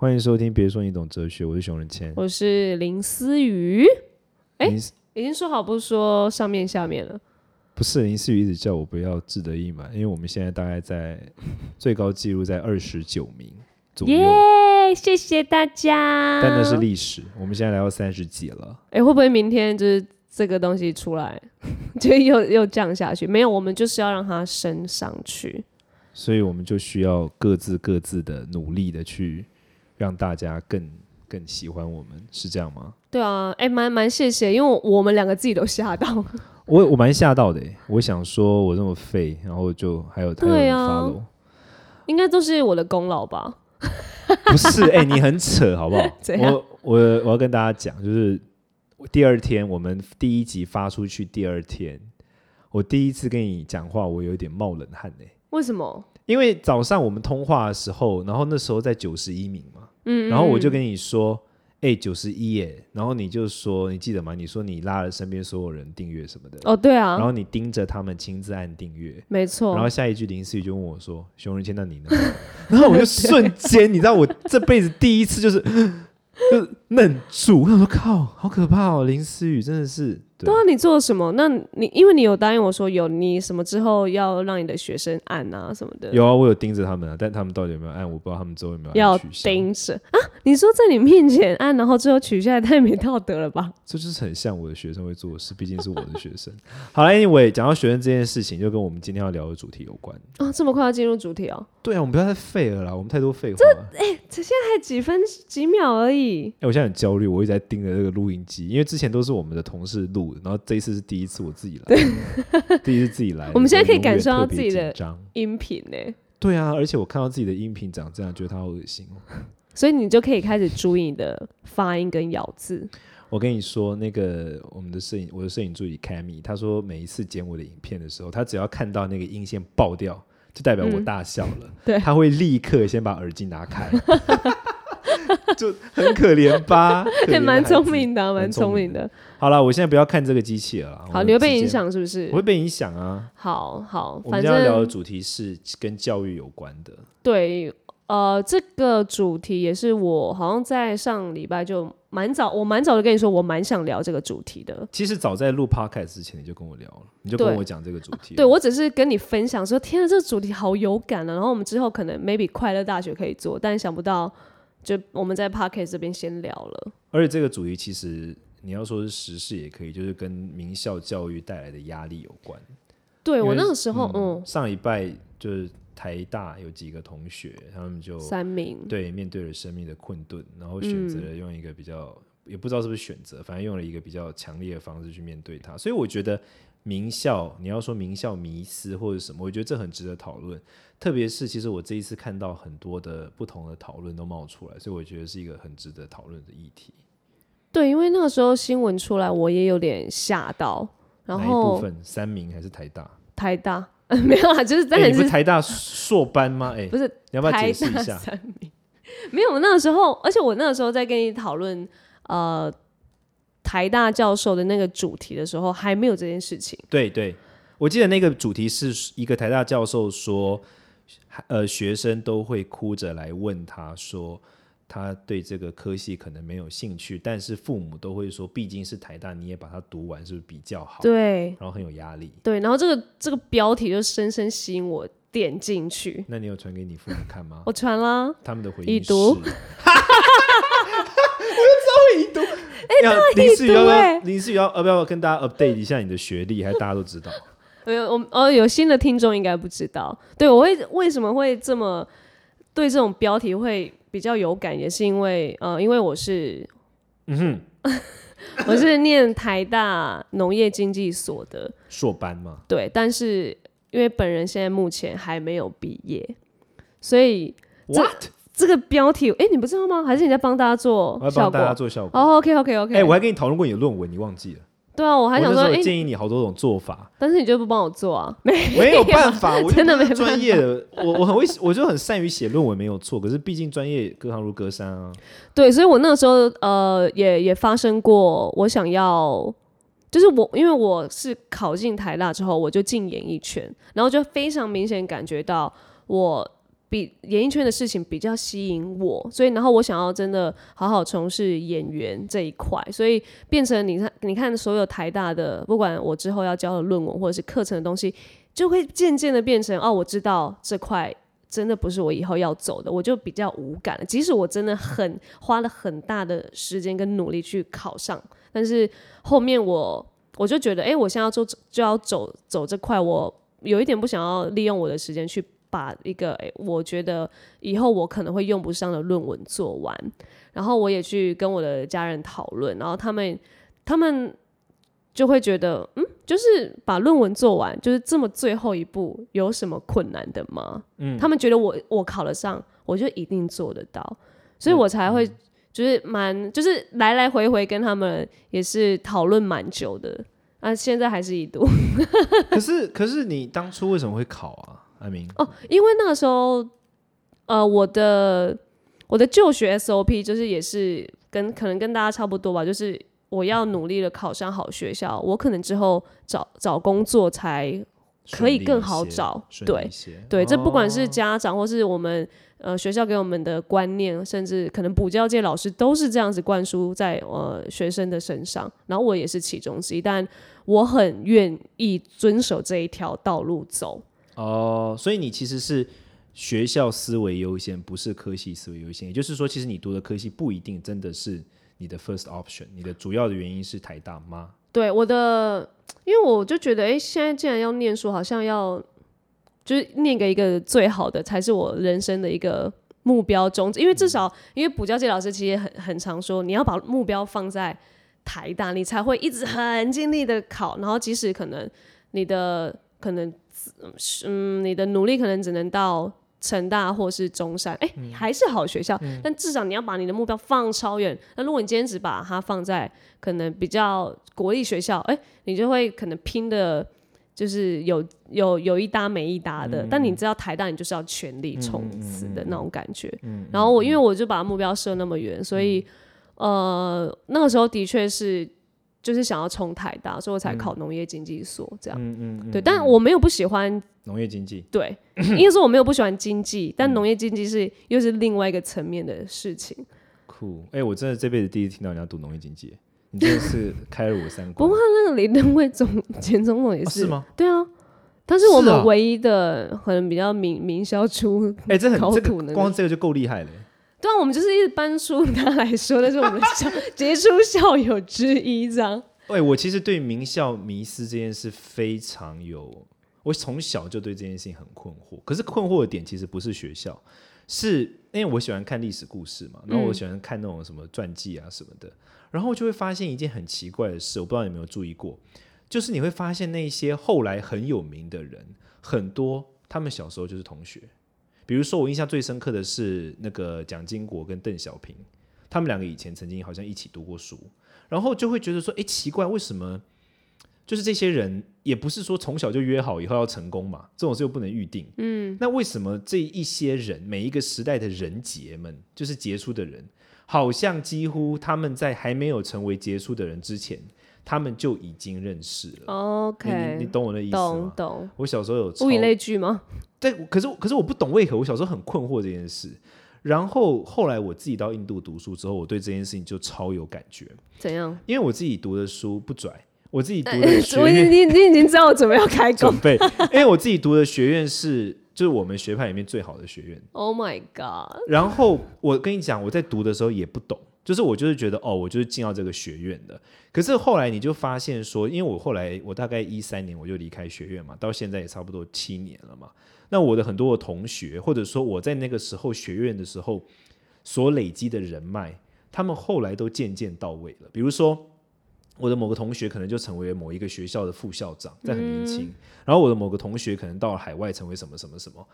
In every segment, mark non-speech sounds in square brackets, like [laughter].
欢迎收听，别说你懂哲学，我是熊仁谦。我是林思雨，哎林已经说好不说上面下面了。不是林思雨一直叫我不要志得意满，因为我们现在大概在 [laughs] 最高纪录在二十九名左右，耶，谢谢大家。但那是历史，我们现在来到三十几了。哎，会不会明天就是这个东西出来，[laughs] 就又又降下去？没有，我们就是要让它升上去。所以我们就需要各自各自的努力的去让大家更更喜欢我们，是这样吗？对啊，哎，蛮蛮谢谢，因为我们两个自己都吓到。[laughs] 我我蛮吓到的，我想说我这么废，然后就还有他对啊应该都是我的功劳吧？不是哎、你很扯好不好 [laughs] 我我我要跟大家讲，就是第二天我们第一集发出去，第二天我第一次跟你讲话，我有点冒冷汗哎、为什么？因为早上我们通话的时候，然后那时候在九十一名嘛，嗯，嗯然后我就跟你说，哎、九十一耶，然后你就说，你记得吗？你说你拉了身边所有人订阅什么的，哦，对啊然啊，后你盯着他们亲自按订阅，没错。然后下一句林思雨就问我说：“熊仁谦，那你呢？” [laughs] 然后我就瞬间，你知道我这辈子第一次就是 [gasps] 就愣住，我想说靠，好可怕哦！林思雨真的是，对啊，你做了什么？那你因为你有答应我说有你什么之后要让你的学生按啊什么的，有啊，我有盯着他们啊，但他们到底有没有按，我不知道他们之后有没有要。盯着啊！你说在你面前按，然后最后取下来，太没道德了吧？这就是很像我的学生会做的事，毕竟是我的学生。[laughs] 好了，anyway，讲到学生这件事情，就跟我们今天要聊的主题有关。啊，这么快要进入主题哦？对啊，我们不要再废了啦，我们太多废话了。这现在还几分几秒而已，哎、我现在很焦虑，我一直在盯着这个录音机，因为之前都是我们的同事录的，然后这一次是第一次我自己来，[laughs] 第一次自己来。我们现在可以感受到自己的。音频呢，对啊，而且我看到自己的音频长这样，觉得他好恶心哦。所以你就可以开始注意你的发音跟咬字。我跟你说，那个我们的摄影，我的摄影助理 Cammy，他说每一次剪我的影片的时候，他只要看到那个音线爆掉，就代表我嗯大笑了。对他会立刻先把耳机拿开，[laughs] 就很可怜吧？[laughs] 也蛮聪明的啊，蛮聪明的。好了，我现在不要看这个机器了。好，你会被影，响是不是我？会被影响啊。好好，我反们今天要聊的主题是跟教育有关的。对，呃，这个主题也是我好像在上礼拜就蛮早，我蛮早就跟你说，我蛮想聊这个主题的。其实早在录 podcast 之前，你就跟我聊了，你就跟我讲这个主题了。对我只是跟你分享说，天啊，这个主题好有感啊！然后我们之后可能 maybe 快乐大学可以做，但想不到就我们在 podcast 这边先聊了。而且这个主题其实你要说是时事也可以，就是跟名校教育带来的压力有关。对我那个时候，嗯，上礼拜就是台大有几个同学，他们就三名，对面对了生命的困顿，然后选择了用一个比较、也不知道是不是选择，反正用了一个比较强烈的方式去面对它。所以我觉得名校，你要说名校迷思或者什么，我觉得这很值得讨论。特别是其实我这一次看到很多的不同的讨论都冒出来，所以我觉得是一个很值得讨论的议题。对，因为那个时候新闻出来，我也有点吓到。然哪一部后分？三名还是台大？台大 [laughs] 没有啊，就是真哎、的是你不是台大硕班吗？哎、不是你要不要解释一下？没有。那个时候，而且我那个时候在跟你讨论呃台大教授的那个主题的时候，还没有这件事情。对对，我记得那个主题是一个台大教授说，呃，学生都会哭着来问他说，他对这个科系可能没有兴趣，但是父母都会说，毕竟是台大，你也把它读完，是不是比较好？对然后很有压力。对，然后这个这个标题就深深吸引我点进去。那你有传给你父母看吗？我传了，他们的回应是，[laughs] 已读我就知道已读。哎，林思雨要不要？欸林思雨要要不要跟大家 update 一下你的学历？还是大家都知道？没 [laughs] 有我哦，有新的听众应该不知道。对我会为什么会这么对这种标题会比较有感，也是因为呃，因为我是嗯哼，[laughs] 我是念台大农业经济所的，硕班嘛。对，但是因为本人现在目前还没有毕业，所以这 What？这个标题，哎，你不知道吗？还是你在帮大家做效我要帮大家？做效果。哦，OK OK OK，哎、我还跟你讨论过你的论文，你忘记了？对啊，我还想说，建议你好多种做法，但是你就不帮我做啊？没 [laughs] 没有办法，我 [laughs] 真的没办法专业的，我我很会，我就很善于写论文，没有错。可是毕竟专业隔行如隔山啊。对，所以我那个时候呃也也发生过，我想要，就是我因为我是考进台大之后，我就进演艺圈，然后就非常明显感觉到我比演艺圈的事情比较吸引我，所以然后我想要真的好好从事演员这一块，所以变成你看你看所有台大的，不管我之后要教的论文或者是课程的东西，就会渐渐的变成哦，我知道这块真的不是我以后要走的，我就比较无感了。即使我真的很花了很大的时间跟努力去考上，但是后面我我就觉得，哎，我现在要做就要走走这块，我有一点不想要利用我的时间去。把一个诶，我觉得以后我可能会用不上的论文做完，然后我也去跟我的家人讨论，然后他们他们就会觉得，嗯，就是把论文做完，就是这么最后一步有什么困难的吗？嗯，他们觉得我我考得上，我就一定做得到，所以我才会就是蛮就是来来回回跟他们也是讨论蛮久的啊，现在还是一度。[laughs] 可是可是你当初为什么会考啊？哦，因为那个时候，呃，我的我的就学 SOP 就是也是跟可能跟大家差不多吧，就是我要努力的考上好学校，我可能之后找找工作才可以更好找。对对，这不管是家长或是我们呃学校给我们的观念，甚至可能补教界老师都是这样子灌输在呃学生的身上，然后我也是其中之一，但我很愿意遵守这一条道路走。哦，所以你其实是学校思维优先，不是科系思维优先。也就是说，其实你读的科系不一定真的是你的 first option。你的主要的原因是台大吗？对，我的，因为我就觉得，哎，现在既然要念书，好像要就是念个一个最好的，才是我人生的一个目标宗旨。因为至少，因为补教界老师其实很很常说，你要把目标放在台大，你才会一直很尽力的考。然后，即使可能你的可能。嗯，你的努力可能只能到成大或是中山，哎，还是好学校，但至少你要把你的目标放超远。那如果你今天只把它放在可能比较国立学校，哎，你就会可能拼的，就是有有有一搭没一搭的。但你知道台大，你就是要全力冲刺的那种感觉。然后我因为我就把目标设那么远，所以呃那个时候的确是。就是想要冲台大，所以我才考农业经济所这样。嗯嗯对，但我没有不喜欢农业经济。对，应该说我没有不喜欢经济，但农业经济是又是另外一个层面的事情。酷，哎，我真的这辈子第一次听到人家读农业经济，你真的是 [laughs] 开了我三观。不过那个林登辉总前总统也是吗？对啊，他是我们唯一的可能比较名名校出。哎，这很这个光这个就够厉害了。对啊，我们就是一直搬出他来说，那是我们校杰出校友之一，这样。对，[laughs] 我其实对名校迷思这件事非常有，我从小就对这件事情很困惑。可是困惑的点其实不是学校，是因为我喜欢看历史故事嘛，然后我喜欢看那种什么传记啊什么的，然后就会发现一件很奇怪的事，我不知道你有没有注意过，就是你会发现那些后来很有名的人，很多他们小时候就是同学。比如说，我印象最深刻的是那个蒋经国跟邓小平，他们两个以前曾经好像一起读过书，然后就会觉得说，哎，奇怪，为什么就是这些人也不是说从小就约好以后要成功嘛？这种事又不能预定，嗯，那为什么这一些人每一个时代的人杰们，就是杰出的人，好像几乎他们在还没有成为杰出的人之前，他们就已经认识了？OK，你懂我的意思吗？懂懂。我小时候有物以类聚吗？对，可是可是我不懂为何我小时候很困惑这件事，然后后来我自己到印度读书之后，我对这件事情就超有感觉。怎样？因为我自己读的书不拽，我自己读的学院，你你已经知道我准备要开准备，因为我自己读的学院是就是我们学派里面最好的学院。Oh my god！然后我跟你讲，我在读的时候也不懂。就是我就是觉得哦，我就是进到这个学院的。可是后来你就发现说，因为我后来我大概一三年我就离开学院嘛，到现在也差不多七年了嘛。那我的很多的同学，或者说我在那个时候学院的时候所累积的人脉，他们后来都渐渐到位了。比如说我的某个同学可能就成为某一个学校的副校长，在很年轻。然后我的某个同学可能到了海外成为什么什么什么。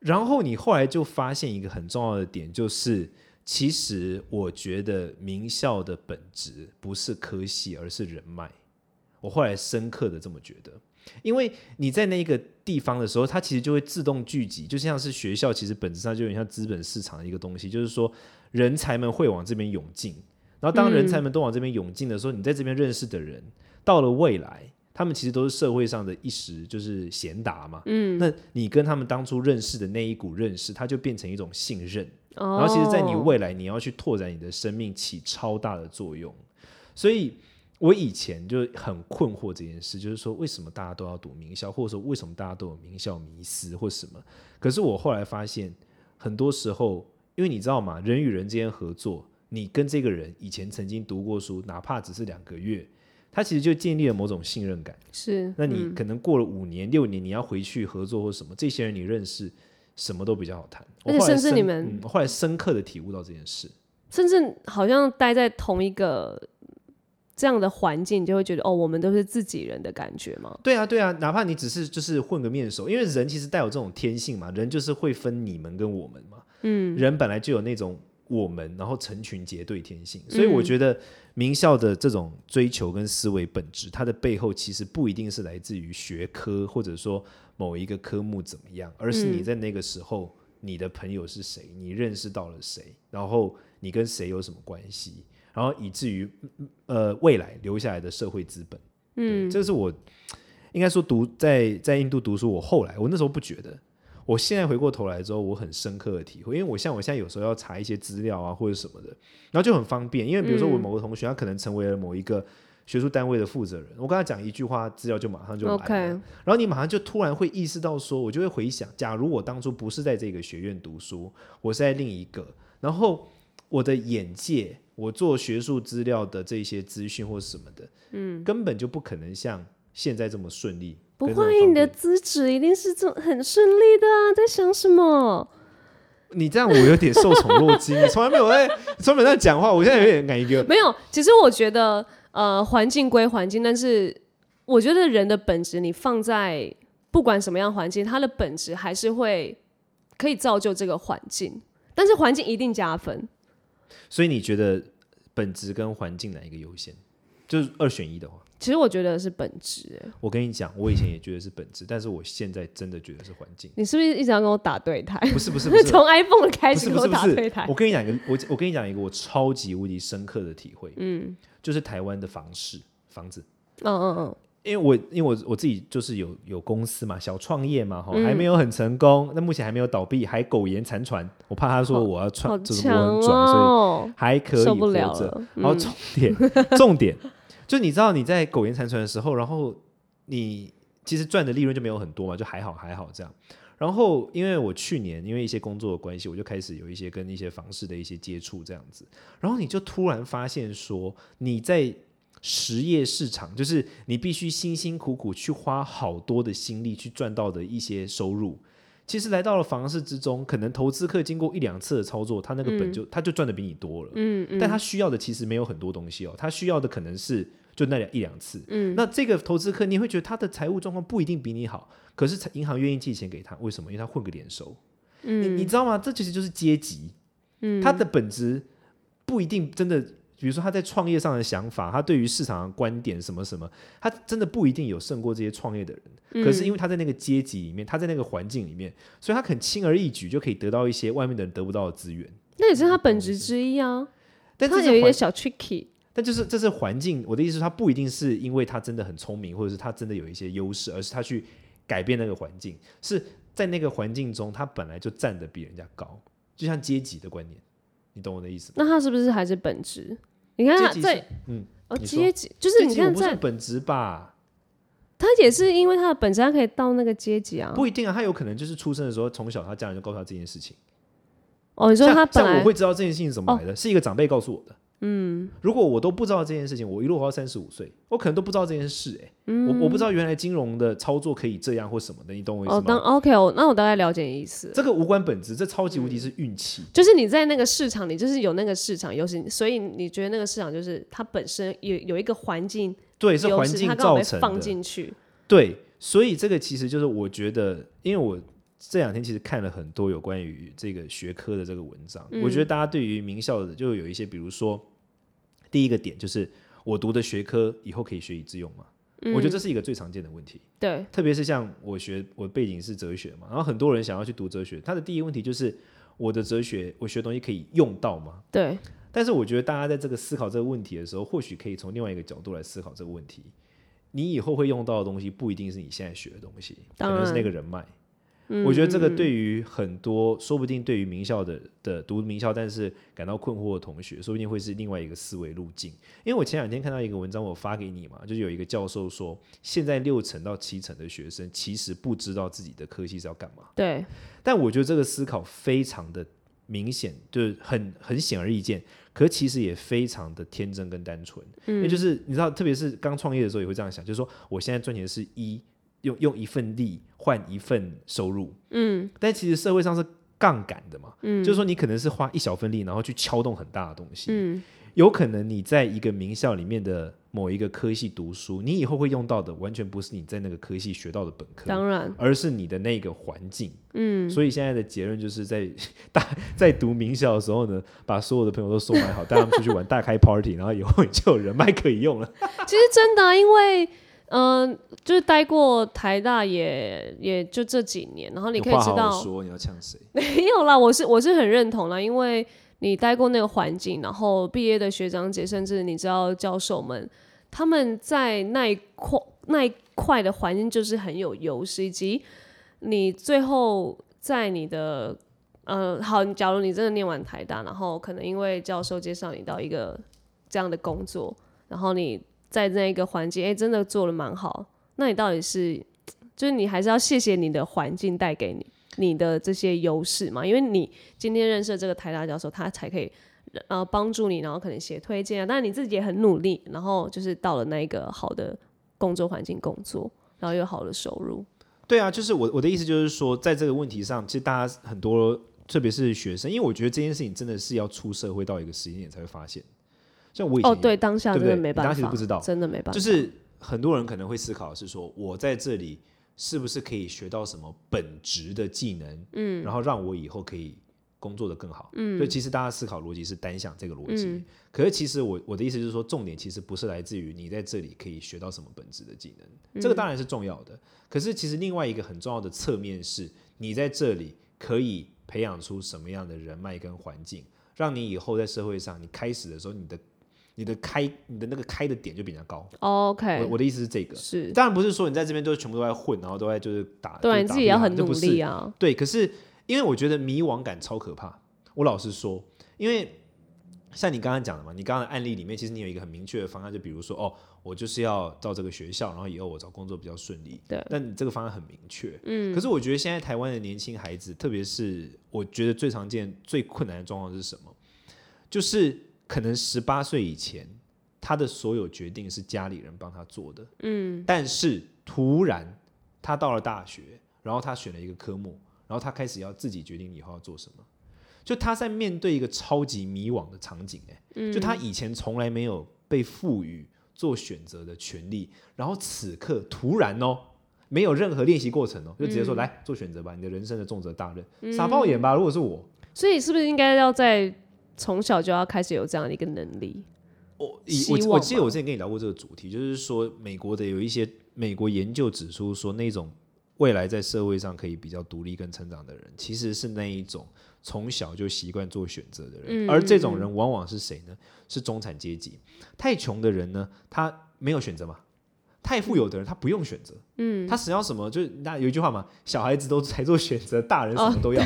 然后你后来就发现一个很重要的点，就是。其实我觉得名校的本质不是科系，而是人脉。我后来深刻的这么觉得，因为你在那个地方的时候，它其实就会自动聚集，就像是学校，其实本质上就有点像资本市场的一个东西，就是说人才们会往这边涌进。然后当人才们都往这边涌进的时候，你在这边认识的人，到了未来。他们其实都是社会上的一时就是贤达嘛。嗯，那你跟他们当初认识的那一股认识，它就变成一种信任。然然后其实，在你未来你要去拓展你的生命，起超大的作用。所以我以前就很困惑这件事，就是说为什么大家都要读名校，或者说为什么大家都有名校迷思或什么？可是我后来发现，很多时候，因为你知道吗，人与人之间合作，你跟这个人以前曾经读过书，哪怕只是两个月，他其实就建立了某种信任感。是，那你可能过了五年、六年，你要回去合作或什么，这些人你认识，什么都比较好谈。而且甚至你们嗯后来深刻的体悟到这件事。甚至好像待在同一个这样的环境，你就会觉得哦，我们都是自己人的感觉吗？对啊，对啊，哪怕你只是就是混个面熟，因为人其实带有这种天性嘛，人就是会分你们跟我们嘛。嗯，人本来就有那种我们，然后成群结队天性，所以我觉得名校的这种追求跟思维本质，它的背后其实不一定是来自于学科或者说某一个科目怎么样，而是你在那个时候你的朋友是谁，你认识到了谁，然后你跟谁有什么关系，然后以至于呃未来留下来的社会资本。嗯，这个是我应该说读在在印度读书，我后来我那时候不觉得，我现在回过头来之后，我很深刻的体会，因为我像我现在有时候要查一些资料啊或者什么的，然后就很方便，因为比如说我某个同学他可能成为了某一个学术单位的负责人，我跟他讲一句话，资料就马上就来了 OK 然后你马上就突然会意识到说，我就会回想，假如我当初不是在这个学院读书，我是在另一个，然后我的眼界，我做学术资料的这些资讯或什么的，嗯，根本就不可能像现在这么顺利。不会，你的资质一定是这很顺利的啊！在想什么？你这样我有点受宠若惊，[laughs] 你从来没有在从来没有在讲话，我现在有点感觉。没有，其实我觉得，呃，环境归环境，但是我觉得人的本质，你放在不管什么样环境，它的本质还是会可以造就这个环境，但是环境一定加分。所以你觉得本质跟环境哪一个优先？就是二选一的话，其实我觉得是本质、欸，我跟你讲，我以前也觉得是本质，但是我现在真的觉得是环境。你是不是一直要跟我打对台？不是不是 [laughs] 不是，从 iPhone 开不始跟我打对台我？跟你讲一个，我我跟你讲一个我超级无敌深刻的体会，嗯，就是台湾的房市房子，嗯嗯嗯，因为我因为我我自己就是有有公司嘛，小创业嘛，哈、还没有很成功，那目前还没有倒闭，还苟延残喘，我怕他说我要好创，就是我强很拽，所哦以！还可以活着。然后重点、重点，就你知道你在苟延残喘的时候，然后你其实赚的利润就没有很多嘛，就还好还好这样。然后因为我去年因为一些工作的关系，我就开始有一些跟一些房市的一些接触这样子，然后你就突然发现说你在。实业市场就是你必须辛辛苦苦去花好多的心力去赚到的一些收入，其实来到了房市之中，可能投资客经过一两次的操作，他那个本就、他就赚的比你多了。嗯嗯，但他需要的其实没有很多东西哦，他需要的可能是就那两一两次。嗯，那这个投资客你会觉得他的财务状况不一定比你好，可是银行愿意借钱给他，为什么？因为他混个脸熟。嗯，你你知道吗？这其实就是阶级。嗯，他的本质不一定真的。比如说他在创业上的想法，他对于市场的观点什么什么，他真的不一定有胜过这些创业的人。可是因为他在那个阶级里面，他在那个环境里面，所以他很轻而易举就可以得到一些外面的人得不到的资源。那也是他本质之一啊。但他有一点小 tricky，但就是这是环境，我的意思是，他不一定是因为他真的很聪明，或者是他真的有一些优势，而是他去改变那个环境，是在那个环境中，他本来就站得比人家高，就像阶级的观念，你懂我的意思吗？那他是不是还是本质？你看在嗯，哦阶级，就是你看在本质吧？他也是因为他的本质，他可以到那个阶级啊。不一定啊，他有可能就是出生的时候，从小他家人就告诉他这件事情。哦，你说他本来我会知道这件事情怎么来的，是一个长辈告诉我的。嗯，如果我都不知道这件事情，我一路活到三十五岁，我可能都不知道这件事、欸。哎、我我不知道原来金融的操作可以这样或什么的，你懂我意思哦，当吗？OK，我那我大概了解你意思。这个无关本质，这超级无敌是运气。就是你在那个市场，你就是有那个市场优势，所以你觉得那个市场就是它本身有有一个环境对，是，环境造成的。进去。对，所以这个其实就是我觉得，因为我这两天其实看了很多有关于这个学科的这个文章，我觉得大家对于名校的就有一些，比如说第一个点就是我读的学科以后可以学以致用吗？我觉得这是一个最常见的问题，对，特别是像我学我背景是哲学嘛，然后很多人想要去读哲学，他的第一个问题就是我的哲学我学东西可以用到吗？对，但是我觉得大家在这个思考这个问题的时候，或许可以从另外一个角度来思考这个问题。你以后会用到的东西不一定是你现在学的东西，可能是那个人脉。嗯我觉得这个对于很多，说不定对于名校的的读名校但是感到困惑的同学，说不定会是另外一个思维路径。因为我前两天看到一个文章，我发给你嘛，就是有一个教授说，现在六成到七成的学生其实不知道自己的科系是要干嘛。对，但我觉得这个思考非常的明显，就是很很显而易见，可其实也非常的天真跟单纯。因为就是你知道，特别是刚创业的时候也会这样想，就是说我现在赚钱是一用用一份力换一份收入，嗯，但其实社会上是杠杆的嘛，嗯，就是说你可能是花一小份力，然后去敲动很大的东西，嗯，有可能你在一个名校里面的某一个科系读书，你以后会用到的完全不是你在那个科系学到的本科，当然，而是你的那个环境。嗯，所以现在的结论就是在 [laughs] 大在读名校的时候呢，把所有的朋友都收买好，带他们出去玩，大开 party，然后以后你就有人脉可以用了。[laughs] 其实真的啊、因为嗯、呃就是待过台大也也就这几年，然后你可以知道好知道，好说，你要呛谁？[laughs] 没有啦，我是我是很认同啦，因为你待过那个环境，然后毕业的学长姐，甚至你知道教授们，他们在那一块那一块的环境就是很有优势，以及你最后在你的呃，好，假如你真的念完台大，然后可能因为教授介绍你到一个这样的工作，然后你在那一个环境，哎、真的做的蛮好，那你到底是，就是你还是要谢谢你的环境带给你你的这些优势嘛？因为你今天认识这个台大教授，他才可以呃帮助你，然后可能写推荐啊，但你自己也很努力，然后就是到了那一个好的工作环境工作，然后有好的收入。对啊，就是我我的意思就是说，在这个问题上，其实大家很多，特别是学生，因为我觉得这件事情真的是要出社会到一个时间点才会发现。像我以前哦，对，当下真的没办法，你当时不知道。真的没办法，就是很多人可能会思考的是说，我在这里是不是可以学到什么本职的技能，嗯，然后让我以后可以工作的更好，嗯，所以其实大家思考逻辑是单向这个逻辑，可是其实我我的意思就是说，重点其实不是来自于你在这里可以学到什么本职的技能，这个当然是重要的，可是其实另外一个很重要的侧面是，你在这里可以培养出什么样的人脉跟环境，让你以后在社会上，你开始的时候，你的你的开你的那个开的点就比人家高。我 OK，我的意思是这个，是当然不是说你在这边都全部都在混，然后都在就是打，对自己也要很努力啊。对，可是因为我觉得迷惘感超可怕。我老实说，因为像你刚刚讲的嘛，你刚刚的案例里面，其实你有一个很明确的方案，就比如说，哦，我就是要到这个学校，然后以后我找工作比较顺利。对但你这个方案很明确。嗯。可是我觉得现在台湾的年轻孩子，特别是我觉得最常见、最困难的状况是什么？就是可能十八岁以前，他的所有决定是家里人帮他做的。嗯。但是突然他到了大学，然后他选了一个科目，然后他开始要自己决定以后要做什么。就他在面对一个超级迷惘的场景、欸，就他以前从来没有被赋予做选择的权利，然后此刻突然哦，没有任何练习过程哦，就直接说、来做选择吧，你的人生的重责大任，傻爆眼吧？如果是我，所以是不是应该要在从小就要开始有这样的一个能力？我我我记得我之前跟你聊过这个主题，就是说美国的有一些美国研究指出说，那种未来在社会上可以比较独立跟成长的人，其实是那一种从小就习惯做选择的人，而这种人往往是谁呢？是中产阶级。太穷的人呢，他没有选择嘛。太富有的人，他不用选择，嗯，他想要什么，就是那有一句话嘛，小孩子都才做选择，大人什么都要。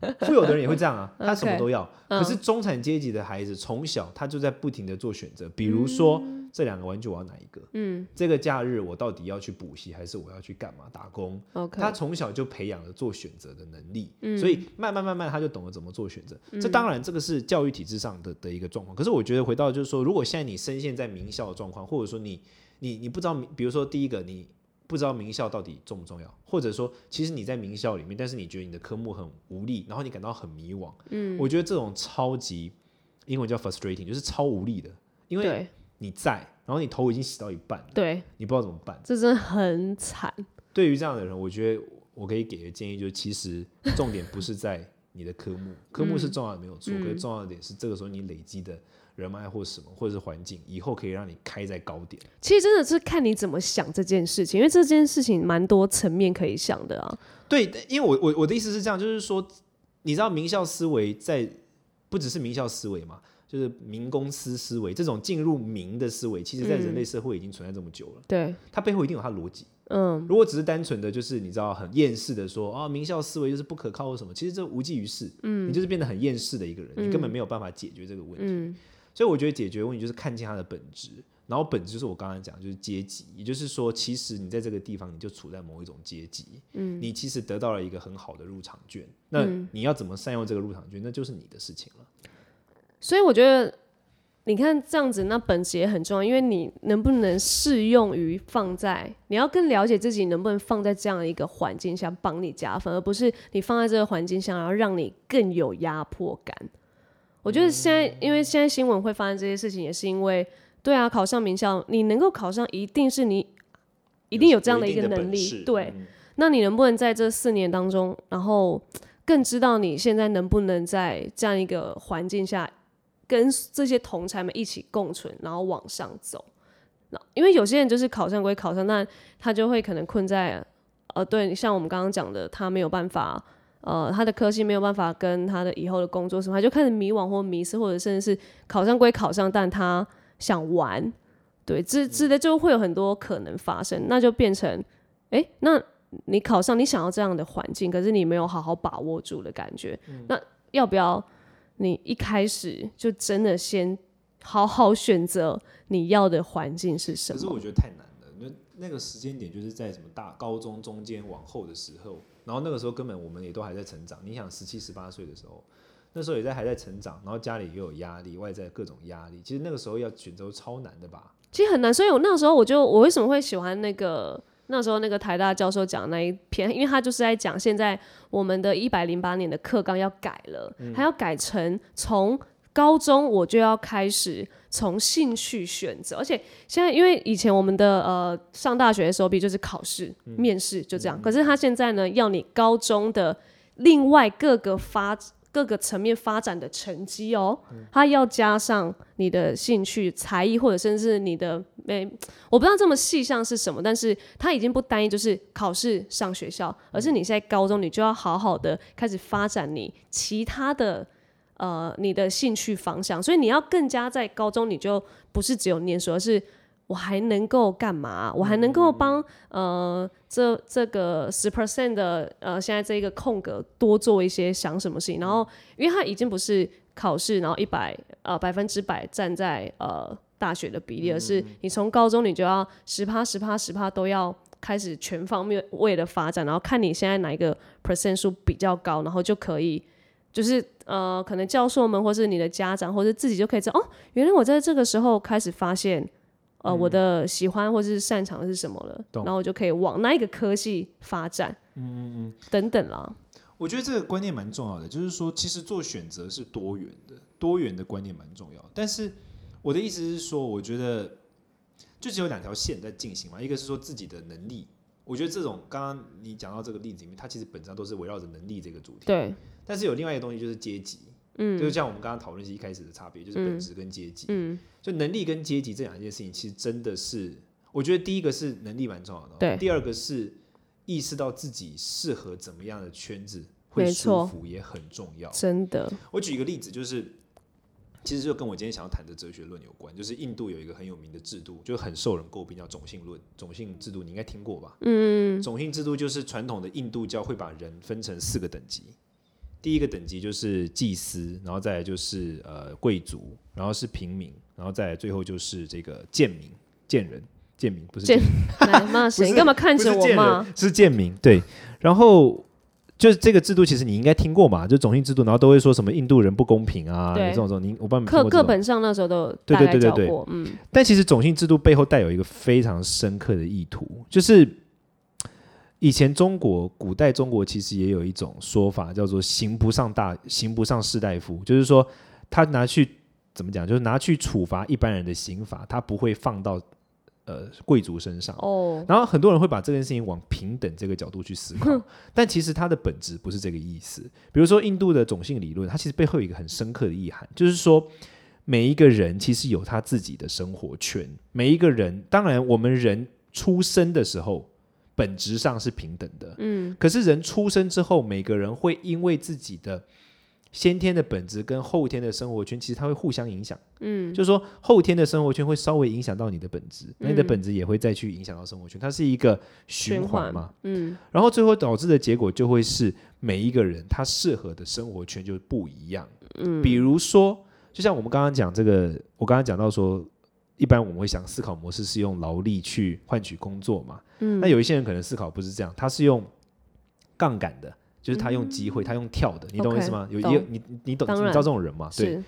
[laughs] 富有的人也会这样啊，[laughs] 他什么都要。可是中产阶级的孩子从小他就在不停的做选择，比如说、这两个玩具我要哪一个？嗯，这个假日我到底要去补习还是我要去干嘛打工？OK，他从小就培养了做选择的能力，所以慢慢慢慢他就懂得怎么做选择。这当然这个是教育体制上的的一个状况。可是我觉得回到就是说，如果现在你深陷在名校的状况，或者说你你你不知道，比如说第一个你不知道名校到底重不重要，或者说其实你在名校里面，但是你觉得你的科目很无力，然后你感到很迷惘。嗯，我觉得这种超级英文叫 frustrating，就是超无力的，因为你在，然后你头已经洗到一半了，对，你不知道怎么办。这真的很惨。对于这样的人，我觉得我可以给的建议就是，其实重点不是在你的科目，科目是重要的没有错，可是重要的点是这个时候你累积的人脉或什么，或者是环境，以后可以让你开在高点。其实真的是看你怎么想这件事情，因为这件事情蛮多层面可以想的啊。对，因为我我我的意思是这样，就是说，你知道名校思维在不只是名校思维嘛，就是民公司思维这种进入民的思维，其实在人类社会已经存在这么久了，对，它背后一定有它逻辑。嗯，如果只是单纯的就是你知道很厌世的说啊，名校思维就是不可靠或什么，其实这无济于事。嗯，你就是变得很厌世的一个人，你根本没有办法解决这个问题。嗯所以我觉得解决问题就是看见它的本质，然后本质就是我刚才讲，就是阶级，也就是说，其实你在这个地方你就处在某一种阶级，嗯，你其实得到了一个很好的入场券，那你要怎么善用这个入场券，那就是你的事情了。所以我觉得，你看这样子，那本质也很重要，因为你能不能适用于放在，你要更了解自己能不能放在这样的一个环境下帮你加分，而不是你放在这个环境下，然后让你更有压迫感。我觉得现在，因为现在新闻会发生这些事情，也是因为，对啊，考上名校，你能够考上，一定是你一定有这样的一个能力，对。嗯那你能不能在这四年当中，然后更知道你现在能不能在这样一个环境下，跟这些同才们一起共存，然后往上走？那因为有些人就是考上归考上，但他就会可能困在呃，对，像我们刚刚讲的，他没有办法。呃，他的科系没有办法跟他的以后的工作什么，他就开始迷惘或迷失，或者甚至是考上归考上，但他想玩，对，之之类就会有很多可能发生，那就变成，哎，那你考上，你想要这样的环境，可是你没有好好把握住的感觉，那要不要你一开始就真的先好好选择你要的环境是什么？可是我觉得太难了，那那个时间点就是在什么大高中中间往后的时候，然后那个时候根本我们也都还在成长。你想十七十八岁的时候，那时候也在还在成长，然后家里也有压力，外在各种压力，其实那个时候要选择超难的吧？其实很难，所以我那时候我就我为什么会喜欢那个那时候那个台大教授讲那一篇，因为他就是在讲现在我们的一百零八年的课纲要改了，还要改成从高中我就要开始从兴趣选择，而且现在因为以前我们的呃上大学的时候，比就是考试、面试就这样，可是他现在呢要你高中的另外各个发各个层面发展的成绩哦，他要加上你的兴趣、才艺，或者甚至你的诶，我不知道这么细项是什么，但是他已经不单一就是考试上学校，而是你现在高中你就要好好的开始发展你其他的呃你的兴趣方向，所以你要更加在高中你就不是只有念书，而是我还能够干嘛？我还能够帮呃这这个十 percent 的呃现在这一个空格多做一些想什么事情，然后因为它已经不是考试，然后一百呃百分之百站在呃大学的比例，而是你从高中你就要十趴十趴十趴都要开始全方面为了发展，然后看你现在哪一个 percent 数比较高，然后就可以就是呃可能教授们或是你的家长或者自己就可以知道哦，原来我在这个时候开始发现。呃，我的喜欢或是擅长的是什么了，然后我就可以往那一个科系发展，嗯嗯嗯，等等啦。我觉得这个观念蛮重要的，就是说，其实做选择是多元的，多元的观念蛮重要。但是我的意思是说，我觉得就只有两条线在进行嘛，一个是说自己的能力，我觉得这种刚刚你讲到这个例子里面，它其实本质上都是围绕着能力这个主题。对，但是有另外一个东西就是阶级，嗯，就是像我们刚刚讨论是一开始的差别，就是本质跟阶级，嗯，就能力跟阶级这两件事情，其实真的是，我觉得第一个是能力蛮重要的，哦对。第二个是意识到自己适合怎么样的圈子会舒服也很重要。真的，我举一个例子，就是其实就跟我今天想要谈的哲学论有关，就是印度有一个很有名的制度，就很受人诟病，叫种姓论。种姓制度你应该听过吧？嗯，种姓制度就是传统的印度教会把人分成四个等级。第一个等级就是祭司，然后再来就是呃贵族，然后是平民，然后再来最后就是这个贱民、贱人、贱民不是贱贱 [laughs] 来骂谁？干嘛看着我骂？是贱民。对，然后就是这个制度，其实你应该听过嘛，就种姓制度，然后都会说什么印度人不公平啊，这种这种，你我帮你课本上那时候都有对对对对。嗯，但其实种姓制度背后带有一个非常深刻的意图，就是以前中国古代中国其实也有一种说法叫做“刑不上大，刑不上士大夫”，就是说他拿去怎么讲，就是拿去处罚一般人的刑罚，他不会放到呃贵族身上。哦，然后很多人会把这件事情往平等这个角度去思考，[laughs] 但其实它的本质不是这个意思。比如说印度的种姓理论，它其实背后有一个很深刻的意涵，就是说每一个人其实有他自己的生活圈，每一个人，当然我们人出生的时候本质上是平等的，嗯，可是人出生之后，每个人会因为自己的先天的本质跟后天的生活圈其实它会互相影响。嗯，就是说后天的生活圈会稍微影响到你的本质，那你的本质也会再去影响到生活圈，它是一个循环嘛。嗯，然后最后导致的结果就会是每一个人他适合的生活圈就不一样。嗯，比如说，就像我们刚刚讲这个，我刚刚讲到说，一般我们会想思考模式是用劳力去换取工作嘛。嗯，那有一些人可能思考不是这样，他是用杠杆的。就是他用机会，他用跳的，你懂我意思吗？有也你你懂你知道这种人吗？对。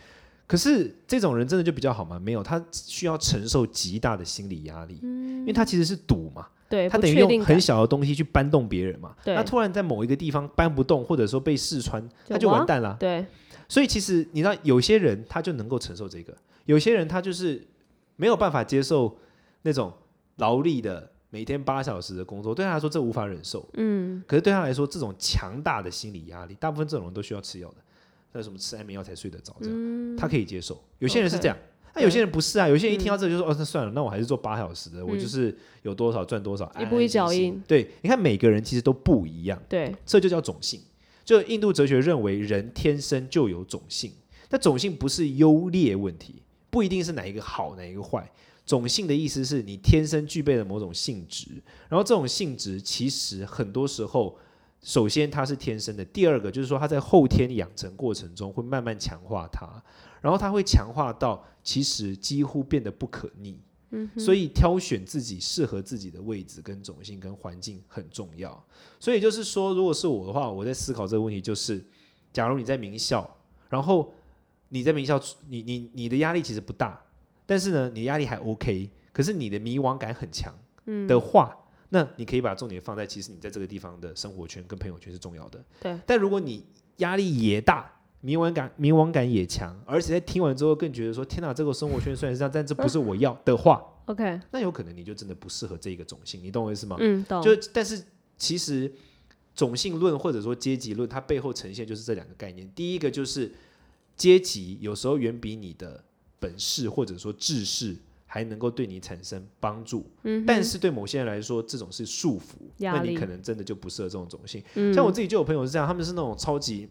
可是这种人真的就比较好吗？没有，他需要承受极大的心理压力，因为他其实是赌嘛。对。他等于用很小的东西去搬动别人嘛。对。他突然在某一个地方搬不动，或者说被试穿，他就完蛋了。对。所以其实你知道，有些人他就能够承受这个，有些人他就是没有办法接受那种劳力的。每天八小时的工作，对他来说这无法忍受。嗯，可是对他来说，这种强大的心理压力，大部分这种人都需要吃药的。那什么吃安眠药才睡得着？这样他可以接受。有些人是这样，那有些人不是啊。有些人一听到这个就说：“哦，那算了，那我还是做八小时的，我就是有多少赚多少。”一步一脚印。对，你看每个人其实都不一样。对，这就叫种性。就印度哲学认为人天生就有种性，但种性不是优劣问题，不一定是哪一个好，哪一个坏。种性的意思是你天生具备了某种性质，然后这种性质其实很多时候，首先它是天生的，第二个就是说它在后天养成过程中会慢慢强化它，然后它会强化到其实几乎变得不可逆。嗯，所以挑选自己适合自己的位置跟种性跟环境很重要。所以就是说，如果是我的话，我在思考这个问题，就是假如你在名校，然后你在名校，你你你的压力其实不大。但是呢，你压力还 OK，可是你的迷惘感很强的话，那你可以把重点放在其实你在这个地方的生活圈跟朋友圈是重要的。对。但如果你压力也大，迷惘感迷惘感也强，而且在听完之后更觉得说天哪，这个生活圈虽然是这样，但这不是我要的话，OK，那有可能你就真的不适合这一个种姓，你懂我意思吗？嗯，懂。就但是其实种姓论或者说阶级论，它背后呈现就是这两个概念。第一个就是阶级有时候远比你的。本事或者说志士还能够对你产生帮助，嗯，但是对某些人来说，这种是束缚，那你可能真的就不适合这种种性。像我自己就有朋友是这样，他们是那种超级